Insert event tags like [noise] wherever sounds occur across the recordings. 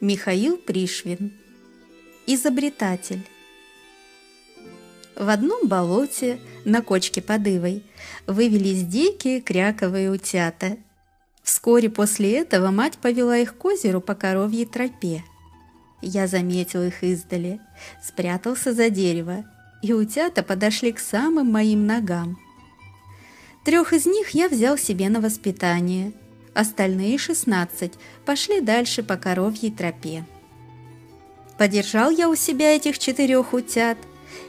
Михаил Пришвин. Изобретатель. В одном болоте на кочке под Ивой вывелись дикие кряковые утята. Вскоре после этого мать повела их к озеру по коровьей тропе. Я заметил их издали, спрятался за дерево, и утята подошли к самым моим ногам. Трех из них я взял себе на воспитание – остальные шестнадцать пошли дальше по коровьей тропе. Подержал я у себя этих четырех утят,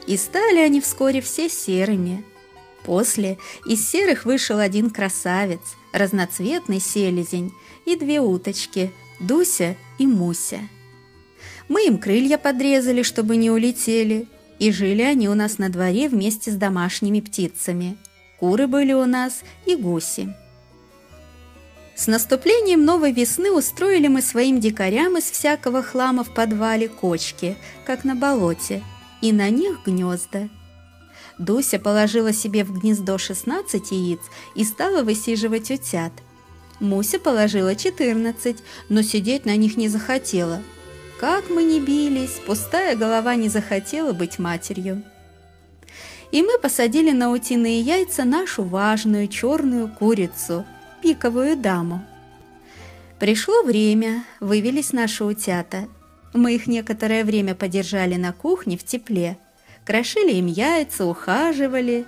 и стали они вскоре все серыми. После из серых вышел один красавец, разноцветный селезень, и две уточки, Дуся и Муся. Мы им крылья подрезали, чтобы не улетели, и жили они у нас на дворе вместе с домашними птицами. Куры были у нас и гуси. С наступлением новой весны устроили мы своим дикарям из всякого хлама в подвале кочки, как на болоте, и на них гнезда. Дуся положила себе в гнездо 16 яиц и стала высиживать утят. Муся положила 14, но сидеть на них не захотела. Как мы не бились, пустая голова не захотела быть матерью. И мы посадили на утиные яйца нашу важную черную курицу – пиковую даму. Пришло время, вывелись наши утята. Мы их некоторое время подержали на кухне в тепле, крошили им яйца, ухаживали.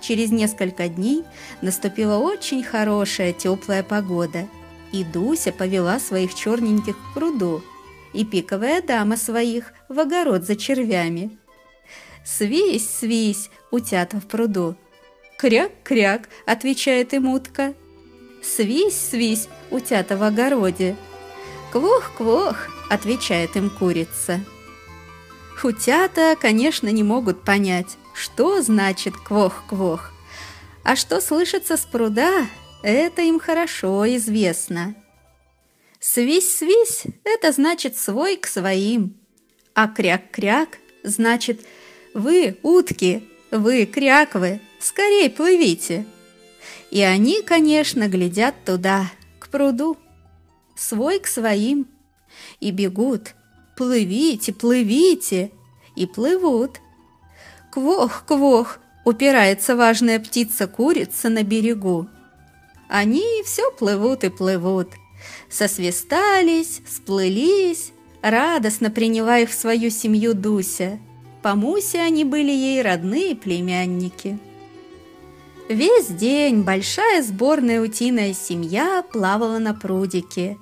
Через несколько дней наступила очень хорошая теплая погода, и Дуся повела своих черненьких к пруду, и пиковая дама своих в огород за червями. «Свись, свись!» – утята в пруду. «Кряк-кряк!» – отвечает им утка. «Свись-свись, утята в огороде!» «Квох-квох!» – отвечает им курица. Утята, конечно, не могут понять, что значит «квох-квох», а что слышится с пруда, это им хорошо известно. «Свись-свись» – это значит «свой к своим», а «кряк-кряк» – значит «вы, утки, вы, кряквы, скорей плывите». И они, конечно, глядят туда, к пруду, свой к своим, и бегут. «Плывите, плывите!» И плывут. «Квох, квох!» — упирается важная птица-курица на берегу. Они все плывут и плывут. Сосвистались, сплылись, радостно приняла в свою семью Дуся. По Мусе они были ей родные племянники. Весь день большая сборная утиная семья плавала на прудике.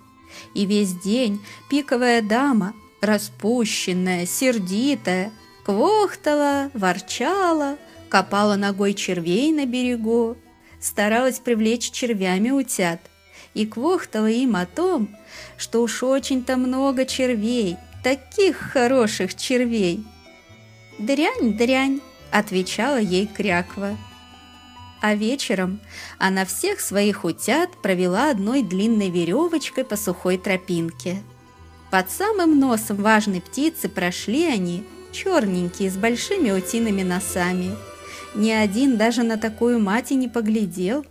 И весь день пиковая дама, распущенная, сердитая, квохтала, ворчала, копала ногой червей на берегу, старалась привлечь червями утят и квохтала им о том, что уж очень-то много червей, таких хороших червей. «Дрянь, дрянь!» — отвечала ей кряква а вечером она всех своих утят провела одной длинной веревочкой по сухой тропинке. Под самым носом важной птицы прошли они, черненькие, с большими утиными носами. Ни один даже на такую мать и не поглядел.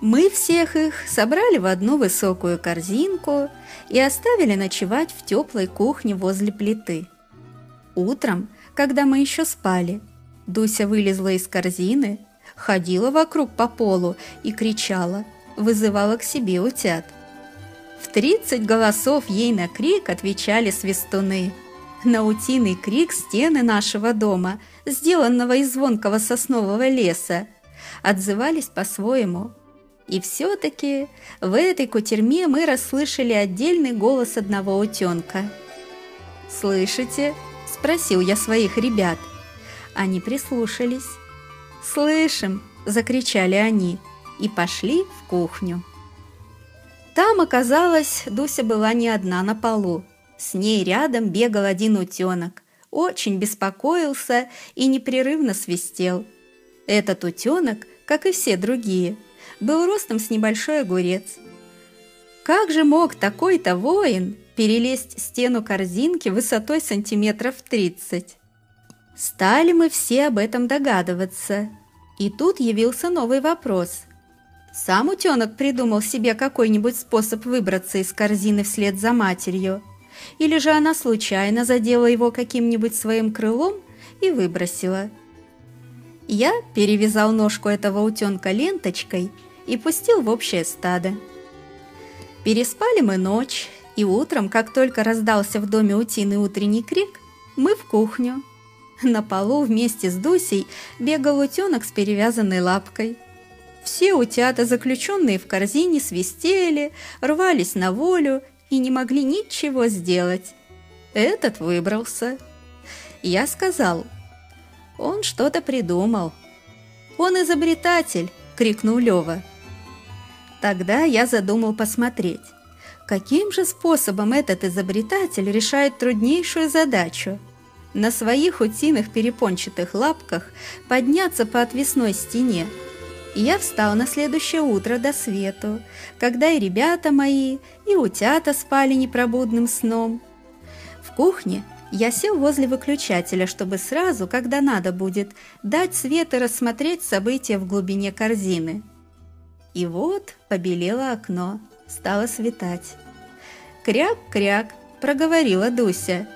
Мы всех их собрали в одну высокую корзинку и оставили ночевать в теплой кухне возле плиты. Утром, когда мы еще спали, Дуся вылезла из корзины, ходила вокруг по полу и кричала, вызывала к себе утят. В тридцать голосов ей на крик отвечали свистуны. На утиный крик стены нашего дома, сделанного из звонкого соснового леса, отзывались по-своему. И все-таки в этой кутерьме мы расслышали отдельный голос одного утенка. «Слышите?» – спросил я своих ребят. Они прислушались. «Слышим!» – закричали они и пошли в кухню. Там, оказалось, Дуся была не одна на полу. С ней рядом бегал один утенок, очень беспокоился и непрерывно свистел. Этот утенок, как и все другие, был ростом с небольшой огурец. Как же мог такой-то воин перелезть стену корзинки высотой сантиметров тридцать? Стали мы все об этом догадываться. И тут явился новый вопрос. Сам утенок придумал себе какой-нибудь способ выбраться из корзины вслед за матерью – или же она случайно задела его каким-нибудь своим крылом и выбросила. Я перевязал ножку этого утенка ленточкой и пустил в общее стадо. Переспали мы ночь, и утром, как только раздался в доме утиный утренний крик, мы в кухню. [laughs] На полу вместе с Дусей бегал утенок с перевязанной лапкой. Все утята, заключенные в корзине, свистели, рвались на волю и не могли ничего сделать. Этот выбрался. Я сказал, он что-то придумал. Он изобретатель, крикнул Лева. Тогда я задумал посмотреть, каким же способом этот изобретатель решает труднейшую задачу. На своих утиных перепончатых лапках подняться по отвесной стене. я встал на следующее утро до свету, когда и ребята мои, и утята спали непробудным сном. В кухне я сел возле выключателя, чтобы сразу, когда надо будет, дать свет и рассмотреть события в глубине корзины. И вот побелело окно, стало светать. «Кряк-кряк!» – проговорила Дуся.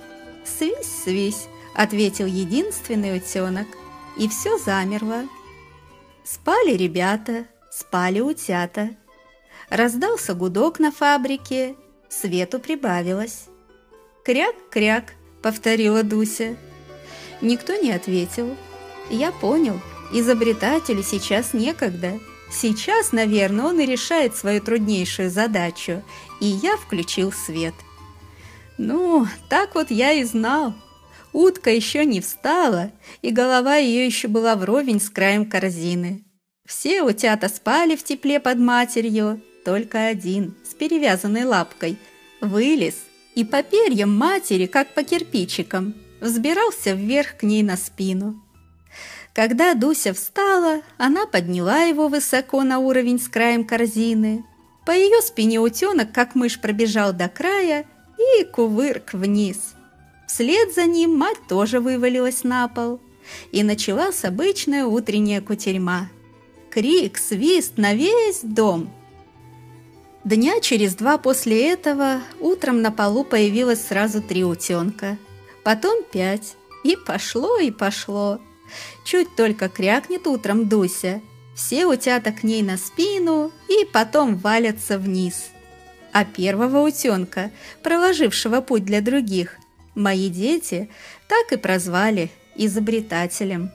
«Свись-свись!» – ответил единственный утенок. И все замерло. Спали ребята, спали утята. Раздался гудок на фабрике, свету прибавилось. «Кряк-кряк!» – повторила Дуся. Никто не ответил. Я понял, изобретателю сейчас некогда – Сейчас, наверное, он и решает свою труднейшую задачу, и я включил свет. Ну, так вот я и знал. Утка еще не встала, и голова ее еще была вровень с краем корзины. Все утята спали в тепле под матерью, только один, с перевязанной лапкой, вылез и по перьям матери, как по кирпичикам, взбирался вверх к ней на спину. Когда Дуся встала, она подняла его высоко на уровень с краем корзины. По ее спине утенок, как мышь, пробежал до края и кувырк вниз. Вслед за ним мать тоже вывалилась на пол. И началась обычная утренняя кутерьма. Крик, свист на весь дом. Дня через два после этого утром на полу появилось сразу три утенка. Потом пять. И пошло, и пошло. Чуть только крякнет утром Дуся, все утята к ней на спину и потом валятся вниз. А первого утенка, проложившего путь для других, мои дети так и прозвали изобретателем.